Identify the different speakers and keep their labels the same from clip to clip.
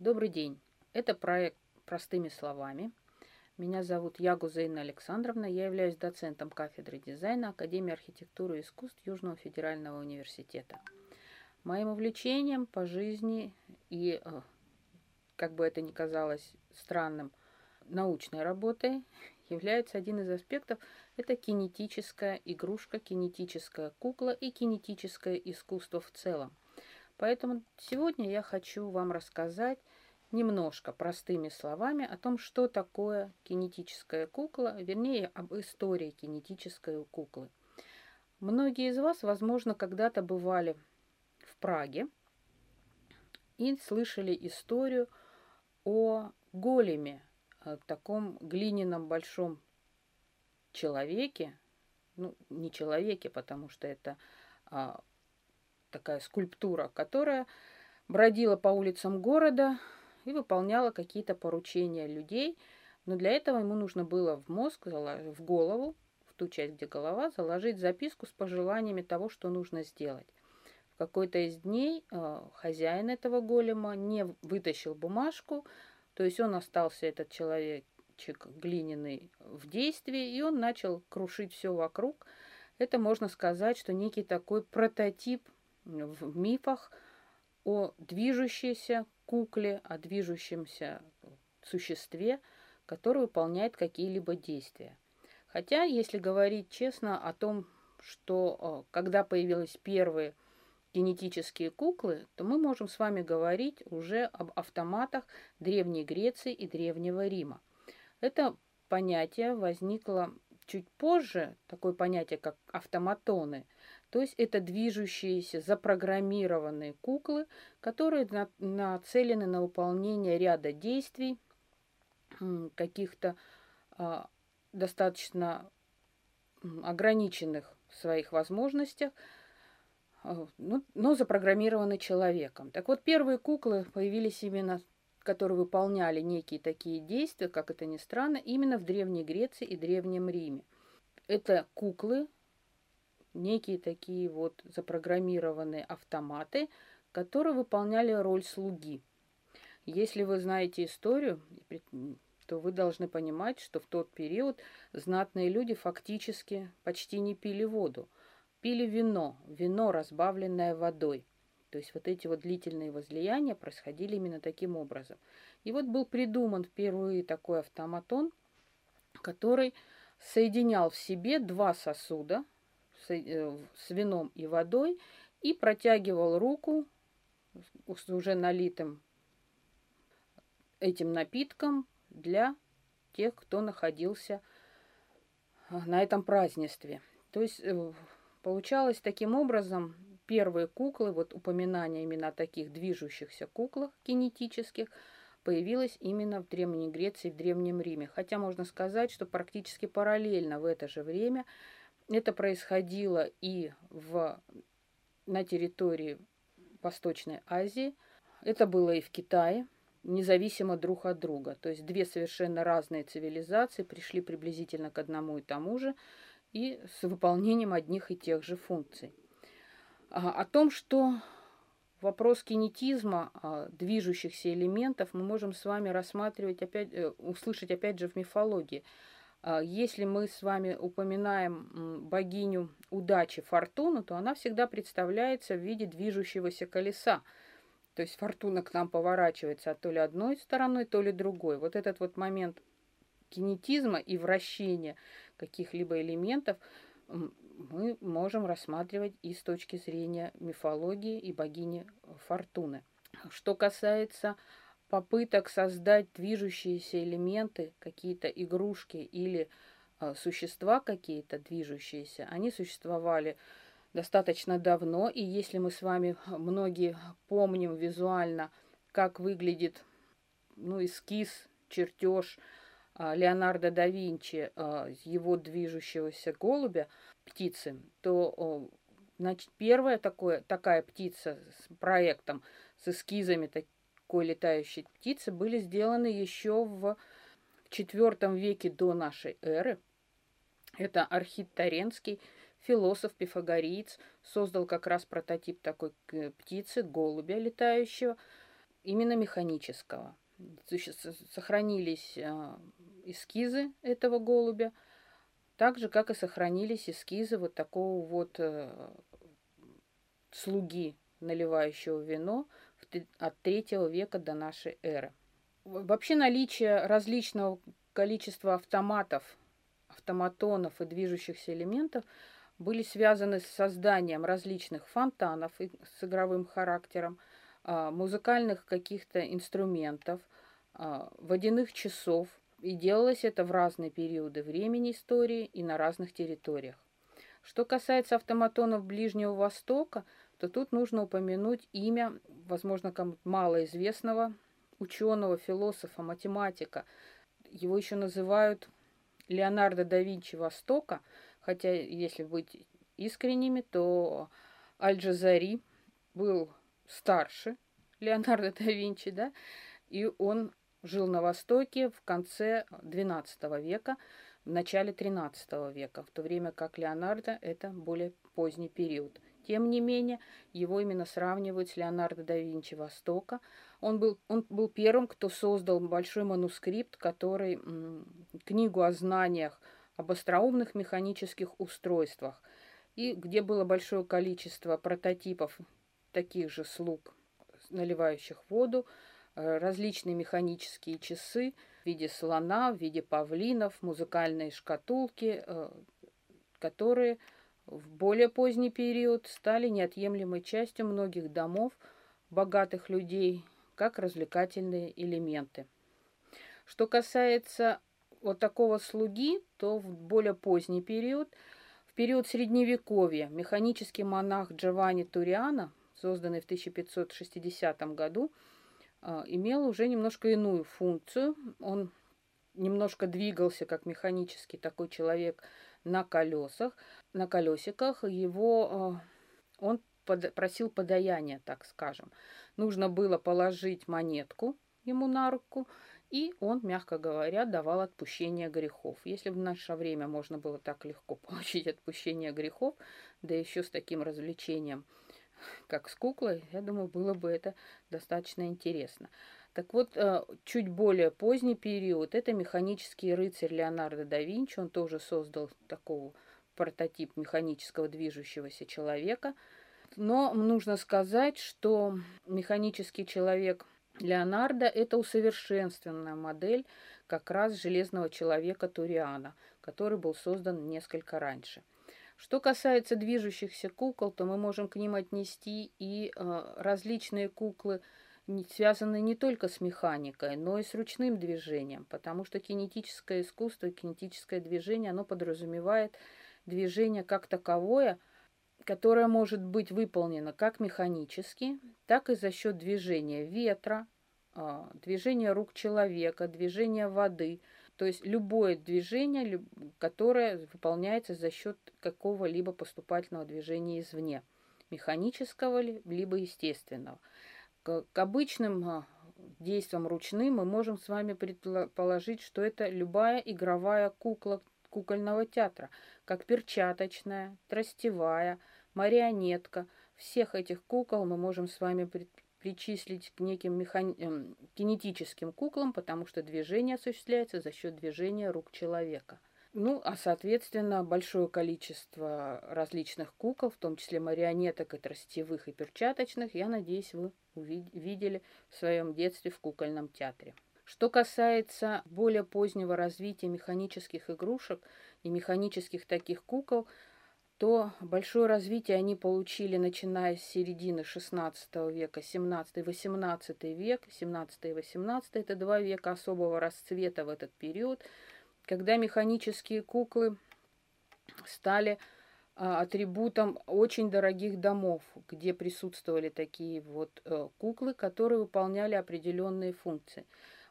Speaker 1: Добрый день. Это проект «Простыми словами». Меня зовут Ягу Зейна Александровна. Я являюсь доцентом кафедры дизайна Академии архитектуры и искусств Южного федерального университета. Моим увлечением по жизни и, э, как бы это ни казалось странным, научной работой является один из аспектов – это кинетическая игрушка, кинетическая кукла и кинетическое искусство в целом. Поэтому сегодня я хочу вам рассказать немножко простыми словами о том, что такое кинетическая кукла, вернее, об истории кинетической куклы. Многие из вас, возможно, когда-то бывали в Праге и слышали историю о големе, о таком глиняном большом человеке, ну, не человеке, потому что это а, такая скульптура, которая бродила по улицам города и выполняла какие-то поручения людей. Но для этого ему нужно было в мозг, в голову, в ту часть, где голова, заложить записку с пожеланиями того, что нужно сделать. В какой-то из дней э, хозяин этого голема не вытащил бумажку, то есть он остался, этот человечек глиняный, в действии, и он начал крушить все вокруг. Это можно сказать, что некий такой прототип в мифах о движущейся кукле, о движущемся существе, которое выполняет какие-либо действия. Хотя, если говорить честно о том, что э, когда появились первые генетические куклы, то мы можем с вами говорить уже об автоматах Древней Греции и Древнего Рима. Это понятие возникло чуть позже, такое понятие, как автоматоны – то есть это движущиеся, запрограммированные куклы, которые нацелены на выполнение ряда действий, каких-то а, достаточно ограниченных в своих возможностях, а, но, но запрограммированы человеком. Так вот, первые куклы появились именно, которые выполняли некие такие действия, как это ни странно, именно в Древней Греции и Древнем Риме. Это куклы, некие такие вот запрограммированные автоматы, которые выполняли роль слуги. Если вы знаете историю, то вы должны понимать, что в тот период знатные люди фактически почти не пили воду. Пили вино, вино, разбавленное водой. То есть вот эти вот длительные возлияния происходили именно таким образом. И вот был придуман впервые такой автоматон, который соединял в себе два сосуда – с вином и водой и протягивал руку с уже налитым этим напитком для тех, кто находился э, на этом празднестве. То есть э, получалось таким образом, первые куклы, вот упоминание именно о таких движущихся куклах кинетических, появилось именно в Древней Греции, в Древнем Риме. Хотя можно сказать, что практически параллельно в это же время – это происходило и в, на территории Восточной Азии. Это было и в Китае, независимо друг от друга. То есть две совершенно разные цивилизации пришли приблизительно к одному и тому же и с выполнением одних и тех же функций. А, о том, что вопрос кинетизма а, движущихся элементов мы можем с вами рассматривать опять, э, услышать опять же в мифологии. А, если мы с вами упоминаем богиню удачи Фортуну, то она всегда представляется в виде движущегося колеса. То есть фортуна к нам поворачивается то ли одной стороной, то ли другой. Вот этот вот момент кинетизма и вращения каких-либо элементов мы можем рассматривать и с точки зрения мифологии и богини Фортуны. Что касается попыток создать движущиеся элементы, какие-то игрушки или э, существа какие-то движущиеся, они существовали достаточно давно, и если мы с вами многие помним визуально, как выглядит ну, эскиз, чертеж э, Леонардо да Винчи, э, его движущегося голубя, птицы, то значит, первая такое, такая птица с проектом, с эскизами такой летающей птицы были сделаны еще в IV веке до нашей эры. Это Архит Таренский, философ, пифагориец, создал как раз прототип такой птицы, голубя летающего. именно механического. Сохранились эскизы этого голубя, так же, как и сохранились эскизы вот такого вот слуги, наливающего вино от третьего века до нашей эры. Вообще наличие различного количества автоматов, автоматонов и движущихся элементов были связаны с созданием различных фонтанов с игровым характером, а, музыкальных каких-то инструментов, а, водяных часов. И делалось это в разные периоды времени истории и на разных территориях. Что касается автоматонов Ближнего Востока, то тут нужно упомянуть имя, возможно, кому-то малоизвестного ученого, философа, математика. Его еще называют Леонардо да Винчи Востока, хотя, если быть искренними, то Аль-Джазари был старше Леонардо да Винчи, да, и он жил на Востоке в конце XII века, в начале XIII века, в то время как Леонардо – это более поздний период. Тем не менее, его именно сравнивают с Леонардо да Винчи Востока. Он был, он был первым, кто создал большой манускрипт, который книгу о знаниях об остроумных механических устройствах, и где было большое количество прототипов таких же слуг, наливающих воду, э, различные механические часы в виде слона, в виде павлинов, музыкальные шкатулки, э, которые в более поздний период стали неотъемлемой частью многих домов богатых людей, как развлекательные элементы. Что касается вот такого слуги, то в более поздний период, в период Средневековья, механический монах Джованни Туриана, созданный в 1560 году, а, имел уже немножко иную функцию. Он немножко двигался как механический такой человек на колесах, на колесиках. Его а, он под, просил подаяния, так скажем. Нужно было положить монетку ему на руку, и он, мягко говоря, давал отпущение грехов. Если в наше время можно было так легко получить отпущение грехов, да еще с таким развлечением, как с куклой, я думаю, было бы это достаточно интересно. Так вот, э, чуть более поздний период – это механический рыцарь Леонардо да Винчи. Он тоже создал такого прототип механического движущегося человека. Но нужно сказать, что механический человек Леонардо – это усовершенствованная модель как раз железного человека Туриана, который был создан несколько раньше. Что касается движущихся кукол, то мы можем к ним отнести и э, различные куклы, связанные не только с механикой, но и с ручным движением, потому что кинетическое искусство и кинетическое движение, оно подразумевает движение как таковое – которая может быть выполнена как механически, так и за счет движения ветра, а, движения рук человека, движения воды. То есть любое движение, которое выполняется за счет какого-либо поступательного движения извне, механического либо естественного. К, к обычным а, действиям ручным мы можем с вами предположить, что это любая игровая кукла кукольного театра, как перчаточная, тростевая, марионетка. Всех этих кукол мы можем с вами причислить к неким механи... Эм, кинетическим куклам, потому что движение осуществляется за счет движения рук человека. Ну, а, соответственно, большое количество различных кукол, в том числе марионеток и тростевых, и перчаточных, я надеюсь, вы увидели в своем детстве в кукольном театре. Что касается более позднего развития механических игрушек и механических таких кукол, то большое развитие они получили, начиная с середины XVI века, 17-18 век, 17 и 18 это два века особого расцвета в этот период, когда механические куклы стали а, атрибутом очень дорогих домов, где присутствовали такие вот э, куклы, которые выполняли определенные функции.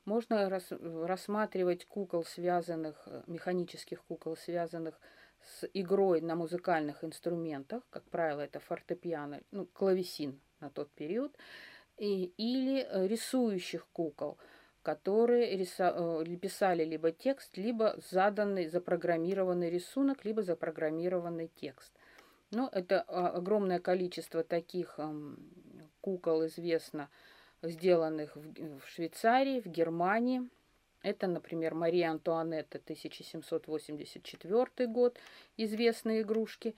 Speaker 1: Можно рассматривать кукол, связанных, э, механических кукол, связанных с игрой на музыкальных инструментах, как правило, это фортепиано, ну, клавесин на тот период, и, или э, рисующих кукол, которые э, писали либо текст, либо заданный, запрограммированный рисунок, либо запрограммированный текст. Но это а, огромное количество таких кукол известно сделанных в Швейцарии, в Германии. Это, например, Мария Антуанетта, 1784 год, известные игрушки.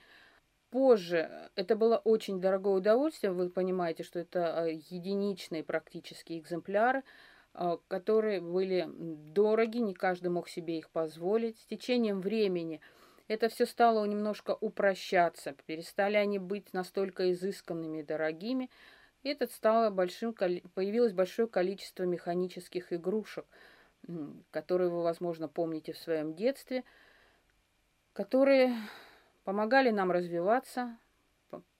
Speaker 1: Позже это было очень дорогое удовольствие, вы понимаете, что это единичные практически экземпляры, которые были дороги, не каждый мог себе их позволить. С течением времени – это все стало немножко упрощаться, перестали они быть настолько изысканными и дорогими. И это стало большим, появилось большое количество механических игрушек, которые вы, возможно, помните в своем детстве, которые помогали нам развиваться,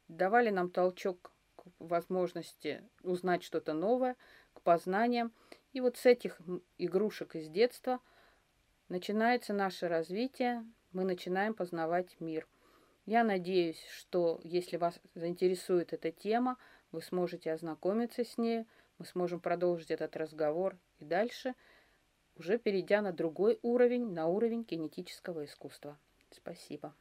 Speaker 1: давали нам толчок к возможности узнать что-то новое, к познаниям. И вот с этих игрушек из детства начинается наше развитие, мы начинаем познавать мир. Я надеюсь, что если вас заинтересует эта тема, вы сможете ознакомиться с ней, мы сможем продолжить этот разговор и дальше, уже перейдя на другой уровень, на уровень кинетического искусства. Спасибо.